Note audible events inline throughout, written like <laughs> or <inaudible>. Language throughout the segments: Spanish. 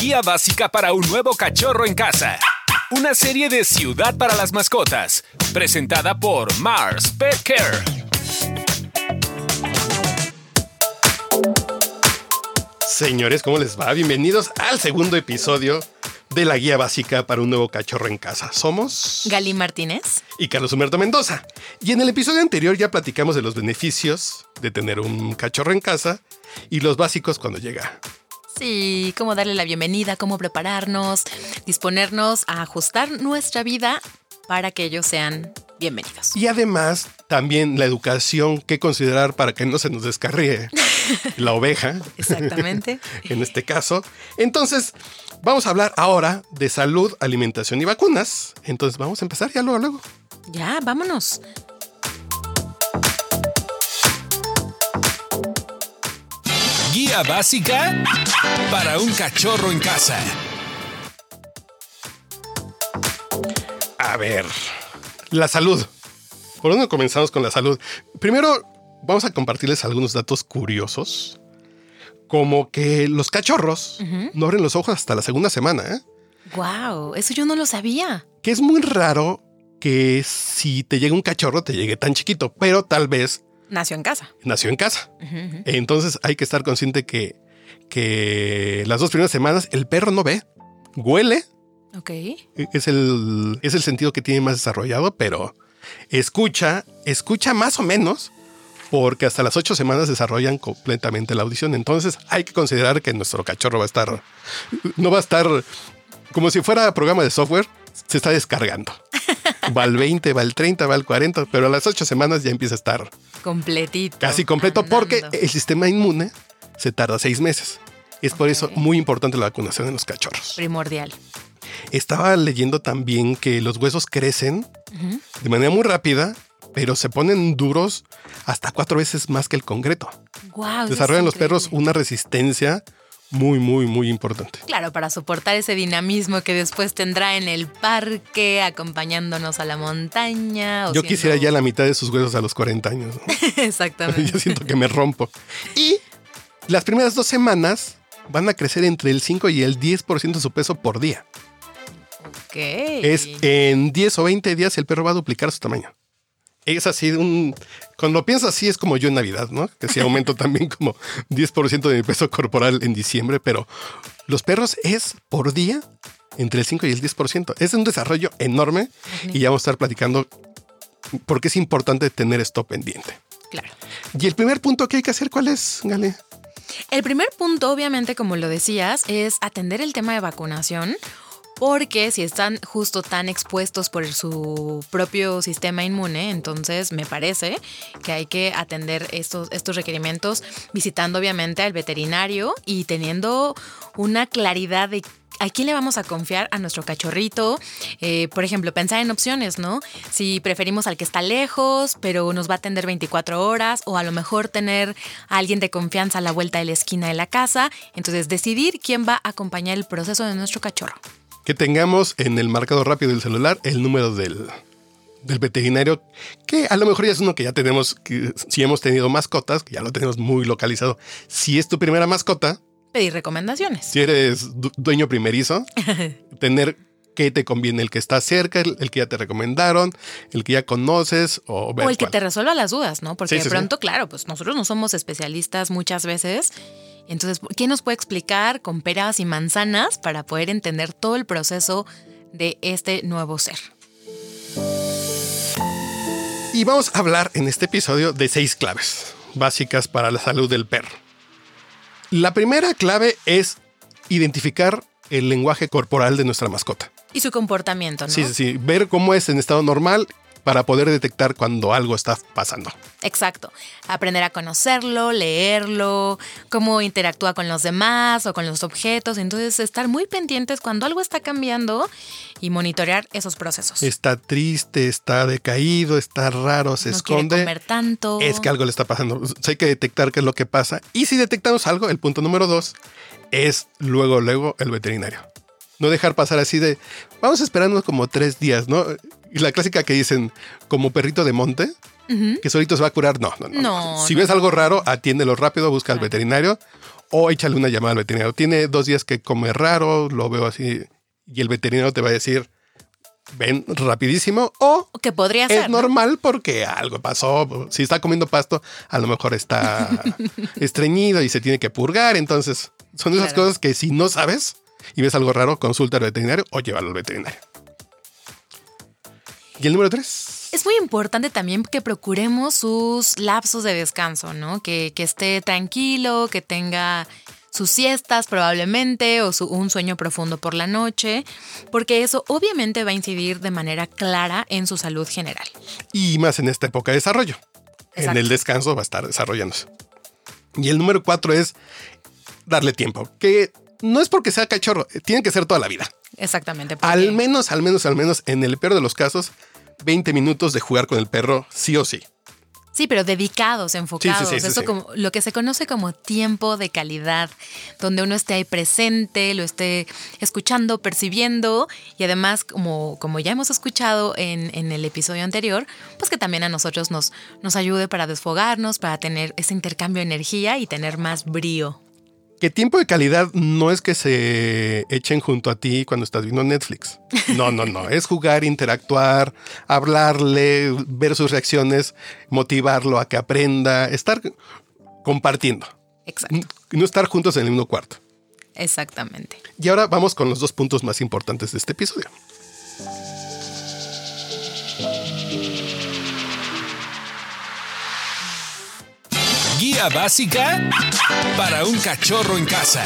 Guía básica para un nuevo cachorro en casa. Una serie de Ciudad para las Mascotas, presentada por Mars Pet Care. Señores, ¿cómo les va? Bienvenidos al segundo episodio de la guía básica para un nuevo cachorro en casa. Somos Gali Martínez y Carlos Humberto Mendoza. Y en el episodio anterior ya platicamos de los beneficios de tener un cachorro en casa y los básicos cuando llega. Sí, cómo darle la bienvenida, cómo prepararnos, disponernos a ajustar nuestra vida para que ellos sean bienvenidos. Y además, también la educación que considerar para que no se nos descarríe <laughs> la oveja. Exactamente. <laughs> en este caso. Entonces, vamos a hablar ahora de salud, alimentación y vacunas. Entonces, vamos a empezar ya luego, luego. Ya, vámonos. Guía básica para un cachorro en casa. A ver, la salud. ¿Por dónde comenzamos con la salud? Primero, vamos a compartirles algunos datos curiosos. Como que los cachorros no abren los ojos hasta la segunda semana. ¿eh? Wow, eso yo no lo sabía. Que es muy raro que si te llega un cachorro te llegue tan chiquito, pero tal vez Nació en casa. nació en casa. Entonces hay que estar consciente que, que las dos primeras semanas el perro no ve, huele, Ok. es el, es el sentido que tiene más desarrollado, pero escucha, escucha más o menos, porque hasta las ocho semanas desarrollan completamente la audición. Entonces hay que considerar que nuestro cachorro va a estar, no va a estar como si fuera programa de software, se está descargando. <laughs> Va al 20, va al 30, va al 40, pero a las ocho semanas ya empieza a estar Completito. casi completo porque el sistema inmune se tarda seis meses. Es por eso muy importante la vacunación en los cachorros. Primordial. Estaba leyendo también que los huesos crecen de manera muy rápida, pero se ponen duros hasta cuatro veces más que el concreto. Wow. Desarrollan los perros una resistencia muy, muy, muy importante. Claro, para soportar ese dinamismo que después tendrá en el parque, acompañándonos a la montaña. o Yo siendo- quisiera ya la mitad de sus huesos a los 40 años. ¿no? <laughs> Exactamente. <laughs> Yo siento que me rompo. Y las primeras dos semanas van a crecer entre el 5 y el 10% de su peso por día. Ok. Es en 10 o 20 días el perro va a duplicar su tamaño. Es así, un, cuando lo piensas así es como yo en Navidad, ¿no? Que sí aumento <laughs> también como 10% de mi peso corporal en diciembre, pero los perros es por día entre el 5 y el 10%. Es un desarrollo enorme y ya vamos a estar platicando por qué es importante tener esto pendiente. Claro. Y el primer punto que hay que hacer, ¿cuál es, Gale? El primer punto, obviamente, como lo decías, es atender el tema de vacunación. Porque si están justo tan expuestos por su propio sistema inmune, entonces me parece que hay que atender estos, estos requerimientos visitando obviamente al veterinario y teniendo una claridad de a quién le vamos a confiar a nuestro cachorrito. Eh, por ejemplo, pensar en opciones, ¿no? Si preferimos al que está lejos, pero nos va a atender 24 horas, o a lo mejor tener a alguien de confianza a la vuelta de la esquina de la casa. Entonces, decidir quién va a acompañar el proceso de nuestro cachorro. Que tengamos en el marcador rápido del celular el número del, del veterinario, que a lo mejor ya es uno que ya tenemos, que si hemos tenido mascotas, que ya lo tenemos muy localizado. Si es tu primera mascota, Pedir recomendaciones. si eres du- dueño primerizo, <laughs> tener que te conviene el que está cerca, el, el que ya te recomendaron, el que ya conoces o ver O el que te resuelva las dudas, ¿no? Porque Sí, de sí. pronto, claro, pues nosotros no somos especialistas muchas veces. Entonces, ¿quién nos puede explicar con peras y manzanas para poder entender todo el proceso de este nuevo ser? Y vamos a hablar en este episodio de seis claves básicas para la salud del perro. La primera clave es identificar el lenguaje corporal de nuestra mascota. Y su comportamiento, ¿no? Sí, sí, sí. Ver cómo es en estado normal para poder detectar cuando algo está pasando. Exacto. Aprender a conocerlo, leerlo, cómo interactúa con los demás o con los objetos. Entonces, estar muy pendientes cuando algo está cambiando y monitorear esos procesos. Está triste, está decaído, está raro, se no esconde. comer tanto. Es que algo le está pasando. Hay que detectar qué es lo que pasa. Y si detectamos algo, el punto número dos es luego, luego el veterinario. No dejar pasar así de, vamos esperando como tres días, ¿no? La clásica que dicen, como perrito de monte, que solito se va a curar. No, no, no. No, si no, ves algo raro, atiéndelo rápido, busca al veterinario. o échale una llamada al veterinario. Tiene dos días que come raro, lo veo así, y el veterinario te va a decir, ven rapidísimo, o Que podría es ser. ¿no? normal porque algo pasó. Si está comiendo pasto, a lo mejor está <laughs> estreñido y se tiene que purgar. Entonces, son esas Claro. cosas que si no sabes y ves algo raro, consulta al veterinario o llévalo al veterinario. Y el número tres. Es muy importante también que procuremos sus lapsos de descanso, ¿no? Que, que esté tranquilo, que tenga sus siestas probablemente o su- un sueño profundo por la noche, porque eso obviamente va a incidir de manera clara en su salud general. Y más en esta época de desarrollo. En el descanso va a estar desarrollándose. Y el número cuatro es darle tiempo. Que no es porque sea cachorro, tiene que ser toda la vida. Exactamente. porque- Al menos, al menos, al menos, en el peor de los casos, 20 minutos de jugar con el perro, sí o sí. Sí, pero dedicados, enfocados. sí, sí, Eso como lo que se conoce como tiempo de calidad, donde uno esté ahí presente, lo esté escuchando, percibiendo y además, como, como ya hemos escuchado en, en el episodio anterior, pues que también a nosotros nos, nos ayude para desfogarnos, para tener ese intercambio de energía y tener más brío. Que tiempo de calidad no es que se echen junto a ti cuando estás viendo Netflix. No, no, no. Es jugar, interactuar, hablarle, ver sus reacciones, motivarlo a que aprenda, estar compartiendo. Exacto, No estar juntos en el mismo cuarto. exactamente. Y ahora vamos con los dos puntos más importantes de este episodio. Básica para un cachorro en casa.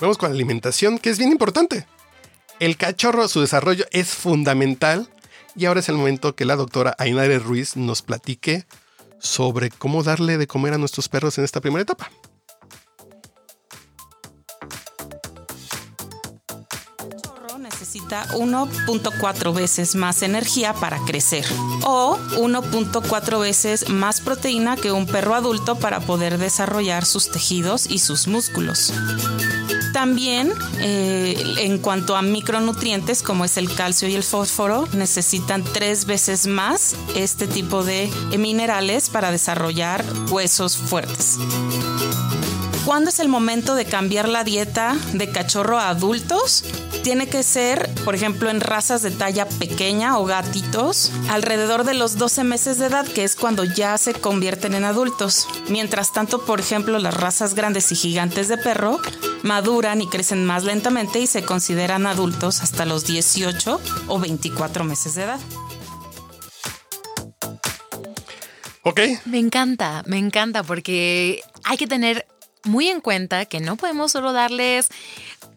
Vamos con la alimentación, que es bien importante. El cachorro, su desarrollo es fundamental. Y ahora es el momento que la doctora Ainare Ruiz nos platique sobre cómo darle de comer a nuestros perros en esta primera etapa. Necesita 1.4 veces más energía para crecer o 1.4 veces más proteína que un perro adulto para poder desarrollar sus tejidos y sus músculos. También eh, en cuanto a micronutrientes como es el calcio y el fósforo necesitan tres veces más este tipo de minerales para desarrollar huesos fuertes. ¿Cuándo es el momento de cambiar la dieta de cachorro a adultos? Tiene que ser, por ejemplo, en razas de talla pequeña o gatitos, alrededor de los 12 meses de edad, que es cuando ya se convierten en adultos. Mientras tanto, por ejemplo, las razas grandes y gigantes de perro maduran y crecen más lentamente y se consideran adultos hasta los 18 o 24 meses de edad. Ok, Me encanta, me encanta porque hay que tener muy en cuenta que no podemos solo darles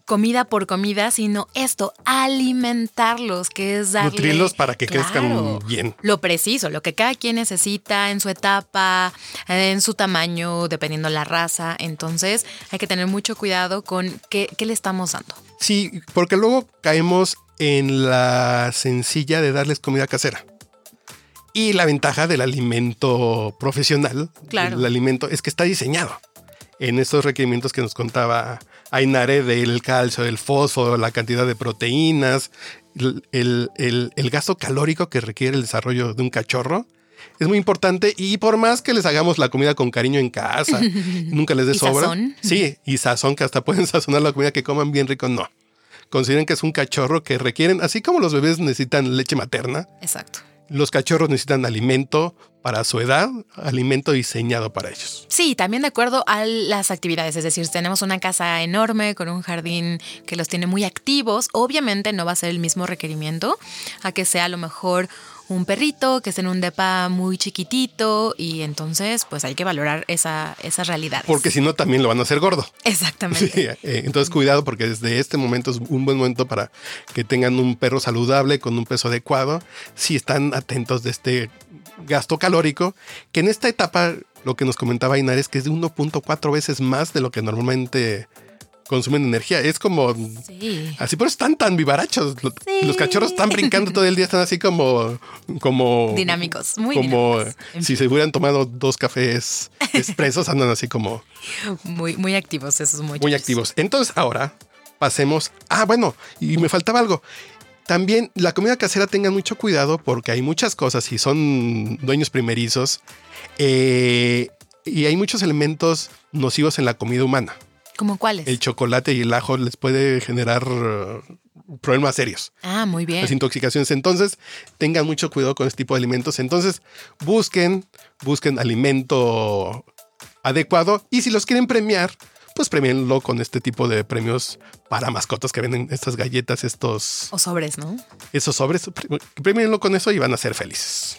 comida por comida, sino esto, alimentarlos, que es darle... Nutrirlos para que crezcan bien. Lo preciso, lo que cada quien necesita en su etapa, en su tamaño, dependiendo la raza. Entonces hay que tener mucho cuidado con qué, qué le estamos dando. sí, porque luego caemos en la sencilla de darles comida casera. Y la ventaja del alimento profesional, Claro. el alimento, es que está diseñado en estos requerimientos que nos contaba Ainare del calcio, del fósforo, la cantidad de proteínas, el, el- el- el gasto calórico que requiere el desarrollo de un cachorro. Es muy importante y por más que les hagamos la comida con cariño en casa, <laughs> nunca les dé ¿Y sobra. sazón? Sí, y sazón que hasta pueden <laughs> sazonar la comida que coman bien rico, no. Consideren que es un cachorro que requieren, así como los bebés necesitan leche materna, Exacto. Los cachorros necesitan alimento para su edad, alimento diseñado para ellos. Sí, también de acuerdo a las actividades, es decir, tenemos una casa enorme con un jardín que los tiene muy activos, obviamente no va a ser el mismo requerimiento a que sea a lo mejor un perrito que esté en un depa muy chiquitito y entonces pues hay que valorar esa, esas realidades. Porque si no, también lo van a hacer gordo. Exactamente. <laughs> Sí, eh, entonces cuidado porque desde este momento es un buen momento para que tengan un perro saludable con un peso adecuado. Si están atentos de este gasto calórico, que en esta etapa lo que nos comentaba Inar es que es de 1.4 veces más de lo que normalmente consumen energía. Es como... Sí. Así por eso están tan vivarachos. Sí. Los cachorros están brincando todo el día, están así como... como Dinámicos, muy como dinámicos. si se hubieran tomado dos cafés <laughs> expresos, andan así como Muy, muy activos esos muchachos. muy activos. Entonces ahora pasemos. Ah, bueno, y me faltaba algo. También la comida casera tengan mucho cuidado porque hay muchas cosas y son dueños primerizos. eh, y hay muchos elementos nocivos en la comida humana. ¿Como cuáles? El chocolate y el ajo les puede generar uh, problemas serios. Ah, muy bien. Las intoxicaciones. Entonces, tengan mucho cuidado con este tipo de alimentos. Entonces, busquen, busquen alimento adecuado y si los quieren premiar, pues premienlo con este tipo de premios para mascotas que venden estas galletas, estos... O sobres, ¿no? Esos sobres, premienlo con eso y van a ser felices.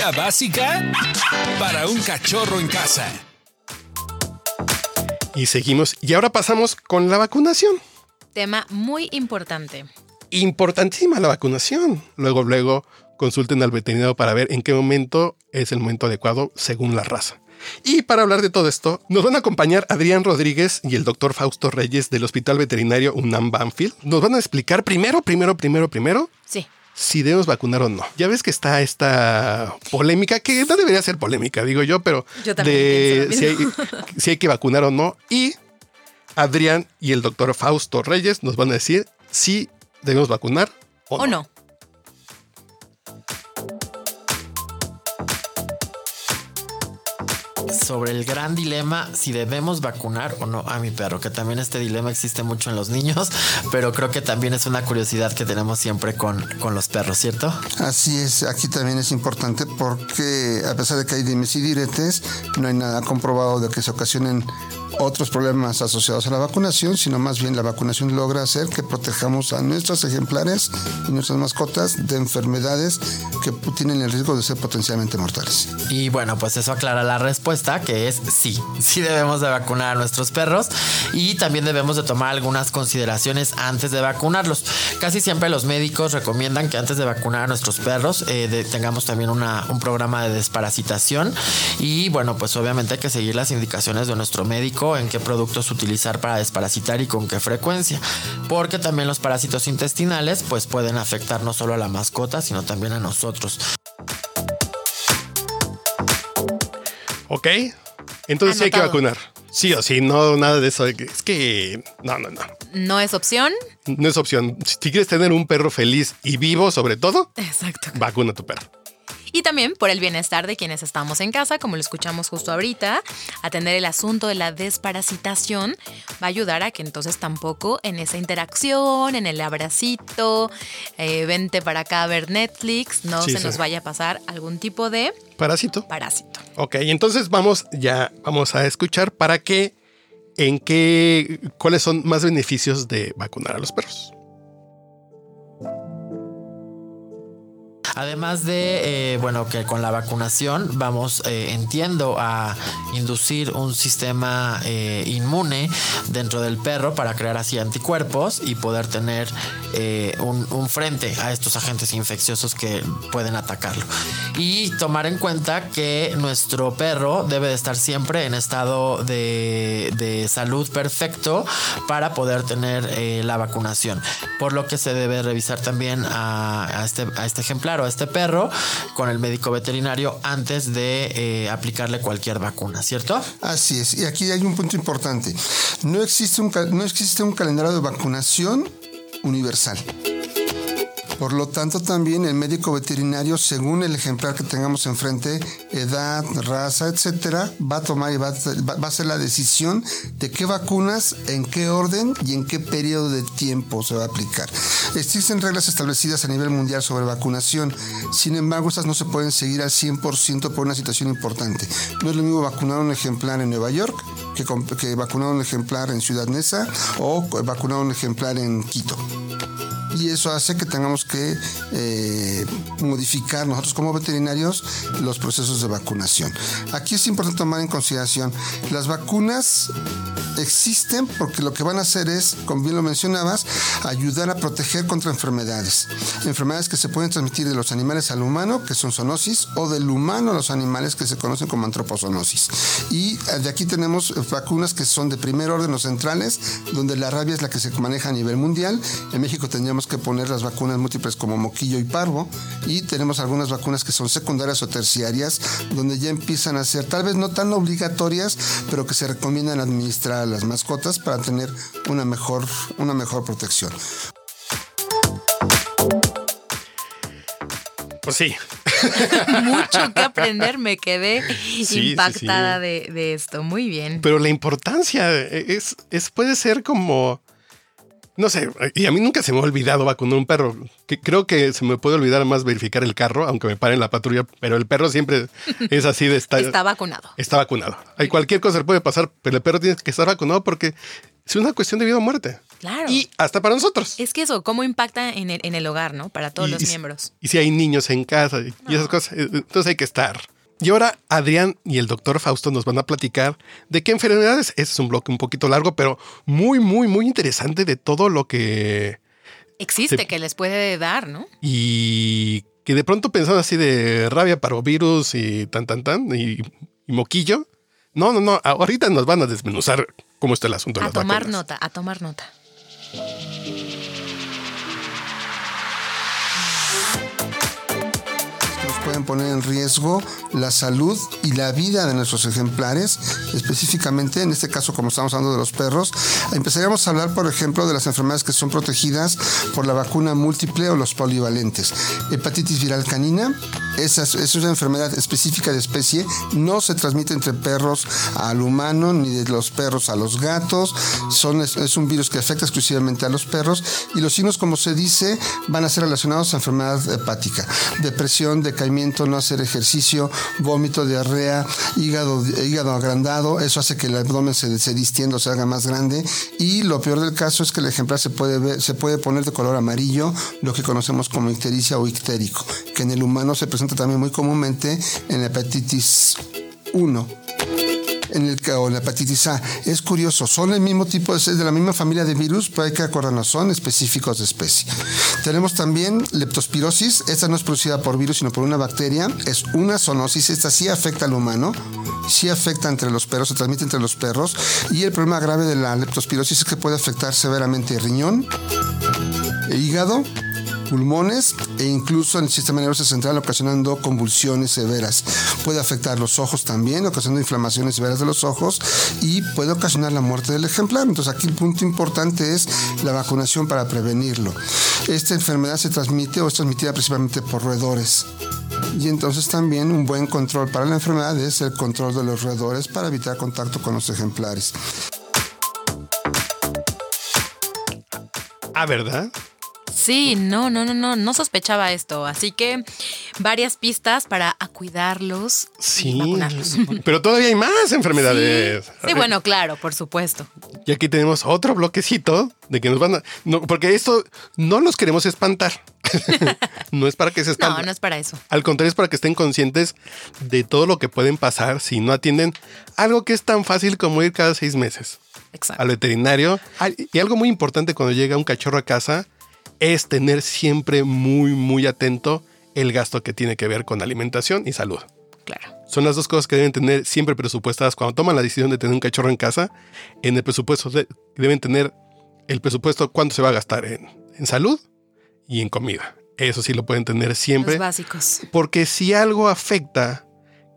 Guía básica para un cachorro en casa. Y seguimos. Y ahora pasamos con la vacunación. Tema muy importante. Importantísima la vacunación. Luego, luego consulten al veterinario para ver en qué momento es el momento adecuado según la raza. Y para hablar de todo esto, nos van a acompañar Adrián Rodríguez y el doctor Fausto Reyes del Hospital Veterinario UNAM Banfield. Nos van a explicar primero, primero, primero, primero. Sí. Si debemos vacunar o no. Ya ves que está esta polémica, que no debería ser polémica, digo yo, pero yo de si hay, si hay que vacunar o no. Y Adrián y el doctor Fausto Reyes nos van a decir si debemos vacunar o, o no. Sobre el gran dilema si debemos vacunar o no a mi perro, que también este dilema existe mucho en los niños, pero creo que también es una curiosidad que tenemos siempre con, con los perros, ¿cierto? Así es, aquí también es importante porque a pesar de que hay dimes y diretes, no hay nada comprobado de que se ocasionen otros problemas asociados a la vacunación, sino más bien la vacunación logra hacer que protejamos a nuestros ejemplares y nuestras mascotas de enfermedades que tienen el riesgo de ser potencialmente mortales. Y bueno, pues eso aclara la respuesta, que es sí, sí debemos de vacunar a nuestros perros y también debemos de tomar algunas consideraciones antes de vacunarlos. Casi siempre los médicos recomiendan que antes de vacunar a nuestros perros eh, tengamos también una, un programa de desparasitación y bueno, pues obviamente hay que seguir las indicaciones de nuestro médico en qué productos utilizar para desparasitar y con qué frecuencia, porque también los parásitos intestinales pues pueden afectar no solo a la mascota, sino también a nosotros. Ok, entonces sí hay que vacunar. Sí o sí, no, nada de eso. Es que no, no, no. No es opción. No es opción. Si quieres tener un perro feliz y vivo, sobre todo, Exacto. vacuna a tu perro. Y también por el bienestar de quienes estamos en casa, como lo escuchamos justo ahorita, atender el asunto de la desparasitación va a ayudar a que entonces tampoco en esa interacción, en el abracito, eh, vente para acá a ver Netflix, no Sí, se sí. nos vaya a pasar algún tipo de Parásito. parásito. Ok, entonces vamos ya, vamos a escuchar para qué, en qué, cuáles son más beneficios de vacunar a los perros. Además de, eh, bueno, que con la vacunación vamos, eh, entiendo, a inducir un sistema eh, inmune dentro del perro para crear así anticuerpos y poder tener un, frente a estos agentes infecciosos que pueden atacarlo. Y tomar en cuenta que nuestro perro debe de estar siempre en estado de, de salud perfecto para poder tener la vacunación. Por lo que se debe revisar también a, este, a este ejemplar a este perro con el médico veterinario antes de eh, aplicarle cualquier vacuna, ¿cierto? Así es, y aquí hay un punto importante. No existe un, no existe un calendario de vacunación universal. Por lo tanto, también el médico veterinario, según el ejemplar que tengamos enfrente, edad, raza, etcétera, va a tomar y va a, hacer la decisión de qué vacunas, en qué orden y en qué periodo de tiempo se va a aplicar. Existen reglas establecidas a nivel mundial sobre vacunación, sin embargo, estas no se pueden seguir al 100% por una situación importante. No es lo mismo vacunar un ejemplar en Nueva York que, que vacunar un ejemplar en Ciudad Neza o vacunar un ejemplar en Quito y eso hace que tengamos que eh, modificar nosotros como veterinarios los procesos de vacunación. Aquí es importante tomar en consideración, las vacunas existen porque lo que van a hacer es, como bien lo mencionabas, ayudar a proteger contra enfermedades. Enfermedades que se pueden transmitir de los animales al humano, que son zoonosis, o del humano a los animales que se conocen como antropozonosis. Y eh, de aquí tenemos vacunas que son de primer orden o centrales, donde la rabia es la que se maneja a nivel mundial. En México que poner las vacunas múltiples como moquillo y parvo. Y tenemos algunas vacunas que son secundarias o terciarias, donde ya empiezan a ser tal vez no tan obligatorias, pero que se recomiendan administrar a las mascotas para tener una mejor, una mejor protección. Pues sí. <laughs> Mucho que aprender, me quedé sí, impactada sí. De, de esto. Muy bien. Pero la importancia es, es puede ser como. No sé, y a mí nunca se me ha olvidado vacunar un perro. Que creo que se me puede olvidar más verificar el carro, aunque me paren la patrulla, pero el perro siempre <laughs> es así de estar. Está vacunado. Está vacunado. Hay cualquier cosa que puede pasar, pero el perro tiene que estar vacunado porque es una cuestión de vida o muerte. Claro. Y hasta para nosotros. Es que eso, ¿cómo impacta en el, en el hogar, no? Para todos Y- los y- miembros. Y si hay niños en casa y y esas cosas, eh, entonces hay que estar. Y ahora Adrián y el doctor Fausto nos van a platicar de qué enfermedades. Este es un bloque un poquito largo, pero muy, muy, muy interesante de todo lo que... Existe que les puede dar, ¿no? Y que de pronto pensando así de rabia, parovirus y tan, tan, tan, y, y moquillo. No, no, no, ahorita nos van a desmenuzar cómo está el asunto de A las tomar vacunas. nota, a tomar nota. Pueden poner en riesgo la salud y la vida de nuestros ejemplares, específicamente en este caso como estamos hablando de los perros, empezaríamos a hablar por ejemplo de las enfermedades que son protegidas por la vacuna múltiple o los polivalentes. Hepatitis viral canina, esa es, una enfermedad específica de especie, no se transmite entre perros al humano ni de los perros a los gatos, son, es un virus que afecta exclusivamente a los perros y los signos como se dice van a ser relacionados a enfermedad hepática, depresión, decaimiento, no hacer ejercicio, vómito, diarrea, hígado, hígado agrandado, eso hace que el abdomen se, se distienda se haga más grande. Y lo peor del caso es que el ejemplar se puede, ver- se puede poner de color amarillo, lo que conocemos como ictericia o ictérico, que en el humano se presenta también muy comúnmente en hepatitis 1 en el o la hepatitis A. Es curioso, son el mismo tipo, es de la misma familia de virus, pero hay que acordarnos, son específicos de especie. Tenemos también leptospirosis, esta no es producida por virus, sino por una bacteria, es una zoonosis, esta sí afecta al humano, sí afecta entre los perros, se transmite entre los perros, y el problema grave de la leptospirosis es que puede afectar severamente el riñón, el hígado, pulmones e incluso en el sistema nervioso central ocasionando convulsiones severas. Puede afectar los ojos también, ocasionando inflamaciones severas de los ojos y puede ocasionar la muerte del ejemplar. Entonces aquí el punto importante es la vacunación para prevenirlo. Esta enfermedad se transmite o es transmitida principalmente por roedores. Y entonces también un buen control para la enfermedad es el control de los roedores para evitar contacto con los ejemplares. Ah, ¿verdad? Sí, no, no, no, no, no sospechaba esto. Así que varias pistas para a cuidarlos y Sí. vacunarlos. <laughs> Pero todavía hay más enfermedades. Sí, sí, bueno, claro, por supuesto. Y aquí tenemos otro bloquecito de que nos van a. No, porque esto no los queremos espantar. <laughs> no es para que se No, espanten. no es para eso. Al contrario, es para que estén conscientes de todo lo que pueden pasar si no atienden algo que es tan fácil como ir cada seis meses Exacto. al veterinario. Y algo muy importante cuando llega un cachorro a casa es tener siempre muy, muy atento el gasto que tiene que ver con alimentación y salud. Claro. Son las dos cosas que deben tener siempre presupuestadas cuando toman la decisión de tener un cachorro en casa. En el presupuesto de- deben tener el presupuesto cuánto se va a gastar en, en salud y en comida. Eso sí lo pueden tener siempre. Los básicos. Porque si algo afecta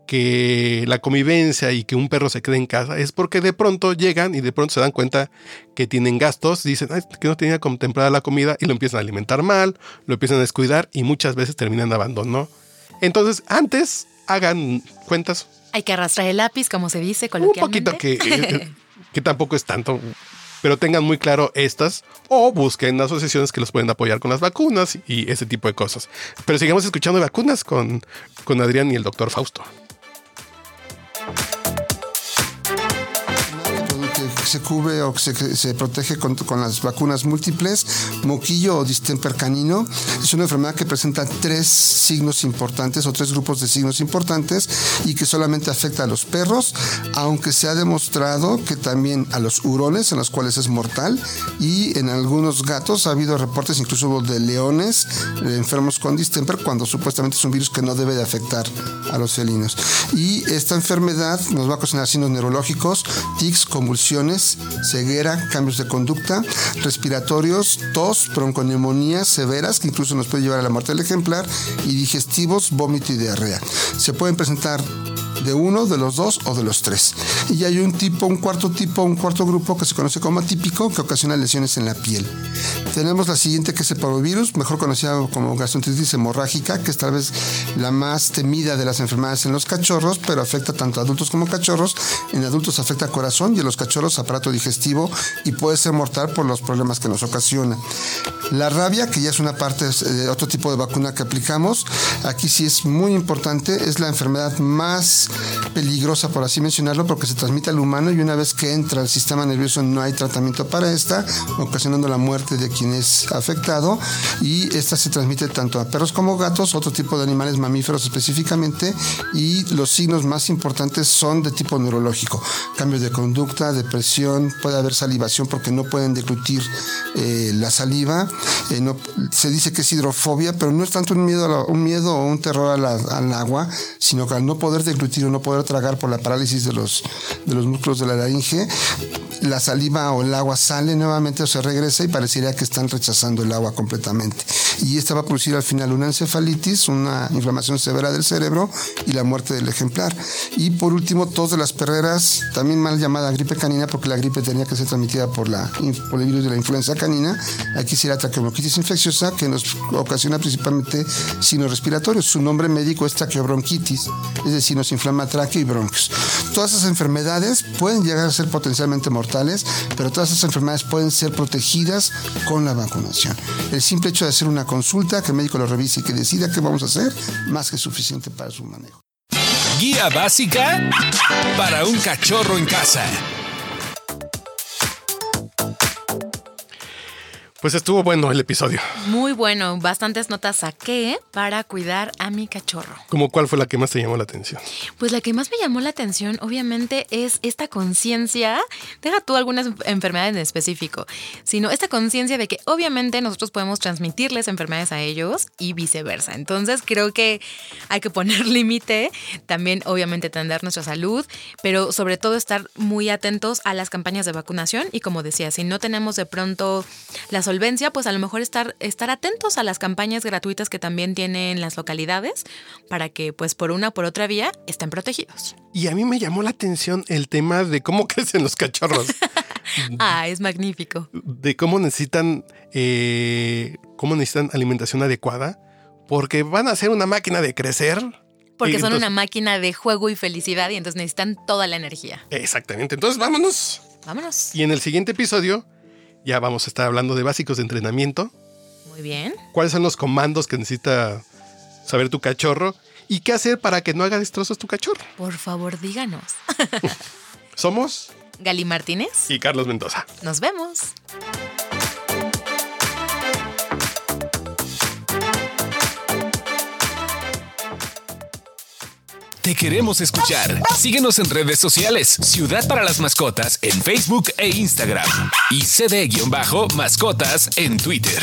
que la convivencia y que un perro se quede en casa es porque de pronto llegan y de pronto se dan cuenta que tienen gastos, dicen "Ay, que no tenía contemplada la comida y lo empiezan a alimentar mal, lo empiezan a descuidar y muchas veces terminan de abandono. Entonces, antes hagan cuentas Hay que arrastrar el lápiz, como se dice un coloquialmente. poquito que, eh, <laughs> que tampoco es tanto, pero tengan muy claro estas o busquen asociaciones que los pueden apoyar con las vacunas y ese tipo de cosas. Pero sigamos escuchando vacunas con, con Adrián y el doctor Fausto. Que se cubre o que se, se protege con, con las vacunas múltiples, moquillo o distemper canino. Es una enfermedad que presenta tres signos importantes o tres grupos de signos importantes y que solamente afecta a los perros, aunque se ha demostrado que también a los hurones, en los cuales es mortal, y en algunos gatos ha habido reportes incluso de leones enfermos con distemper cuando supuestamente es un virus que no debe de afectar a los felinos. Y esta enfermedad nos va a ocasionar signos neurológicos, tics, convulsiones, ceguera, cambios de conducta, respiratorios, tos, bronconeumonías severas que incluso nos puede llevar a la muerte del ejemplar y digestivos, vómito y diarrea. Se pueden presentar de uno, de los dos o de los tres. Y hay un tipo, un cuarto tipo, un cuarto grupo que se conoce como atípico, que ocasiona lesiones en la piel. Tenemos la siguiente que es el parvovirus, mejor conocida como gastroenteritis hemorrágica, que es tal vez la más temida de las enfermedades en los cachorros, pero afecta tanto a adultos como cachorros. En adultos afecta corazón y en los cachorros aparato digestivo y puede ser mortal por los problemas que nos ocasiona. La rabia, que ya es una parte de otro tipo de vacuna que aplicamos, aquí sí es muy importante, es la enfermedad más peligrosa, por así mencionarlo, porque se transmite al humano y una vez que entra al sistema nervioso no hay tratamiento para esta, ocasionando la muerte de quien es afectado. Y esta se transmite tanto a perros como gatos, otro tipo de animales mamíferos específicamente y los signos más importantes son de tipo neurológico, cambios de conducta, depresión, puede haber salivación porque no pueden deglutir eh, la saliva, eh, no, se dice que es hidrofobia, pero no es tanto un miedo, un miedo o un terror al agua, sino que al no poder deglutir o no poder tragar por la parálisis de los, de los músculos de la laringe, la saliva o el agua sale nuevamente o se regresa y parecería que están rechazando el agua completamente. Y esta va a producir al final una encefalitis, una inflamación severa del cerebro y la muerte del ejemplar. Y por último, tos las perreras, también mal llamada gripe canina, porque la gripe tenía que ser transmitida por, la, por el virus de la influenza canina. Aquí será traqueobronquitis infecciosa, que nos ocasiona principalmente signos respiratorios. Su nombre médico es traqueobronquitis, es decir, nos inflama tráqueo y bronquios. Todas esas enfermedades pueden llegar a ser potencialmente mortales, pero todas esas enfermedades pueden ser protegidas con la vacunación. El simple hecho de hacer una consulta, que el médico lo revise y que decida qué vamos a hacer, más que suficiente para su manejo. Guía básica para un cachorro en casa. Pues estuvo bueno el episodio. Muy bueno, bastantes notas saqué para cuidar a mi cachorro. ¿Cómo cuál fue la que más te llamó la atención? Pues la que más me llamó la atención, obviamente, es esta conciencia, deja tú algunas enfermedades en específico, sino esta conciencia de que obviamente nosotros podemos transmitirles enfermedades a ellos y viceversa. Entonces creo que hay que poner <laughs> límite, también obviamente atender nuestra salud, pero sobre todo estar muy atentos a las campañas de vacunación y como decía, si no tenemos de pronto la solvencia, pues a lo mejor estar, estar atentos a las campañas gratuitas que también tienen las localidades para que pues por una o por otra vía estén protegidos. Y a mí me llamó la atención el tema de cómo <laughs> crecen los cachorros. <laughs> ah, es magnífico. De cómo necesitan, eh, cómo necesitan alimentación adecuada, porque van a ser una máquina de crecer. Porque son una máquina de juego y felicidad y entonces necesitan toda la energía. Exactamente. Entonces vámonos. Vámonos. Y en el siguiente episodio ya vamos a estar hablando de básicos de entrenamiento. Muy bien. ¿Cuáles son los comandos que necesita saber tu cachorro? ¿Y qué hacer para que no haga destrozos tu cachorro? Por favor, díganos. <laughs> Somos Gali Martínez y Carlos Mendoza. Nos vemos. Te queremos escuchar. Síguenos en redes sociales. Ciudad para las Mascotas en Facebook e Instagram. Y CD-Mascotas en Twitter.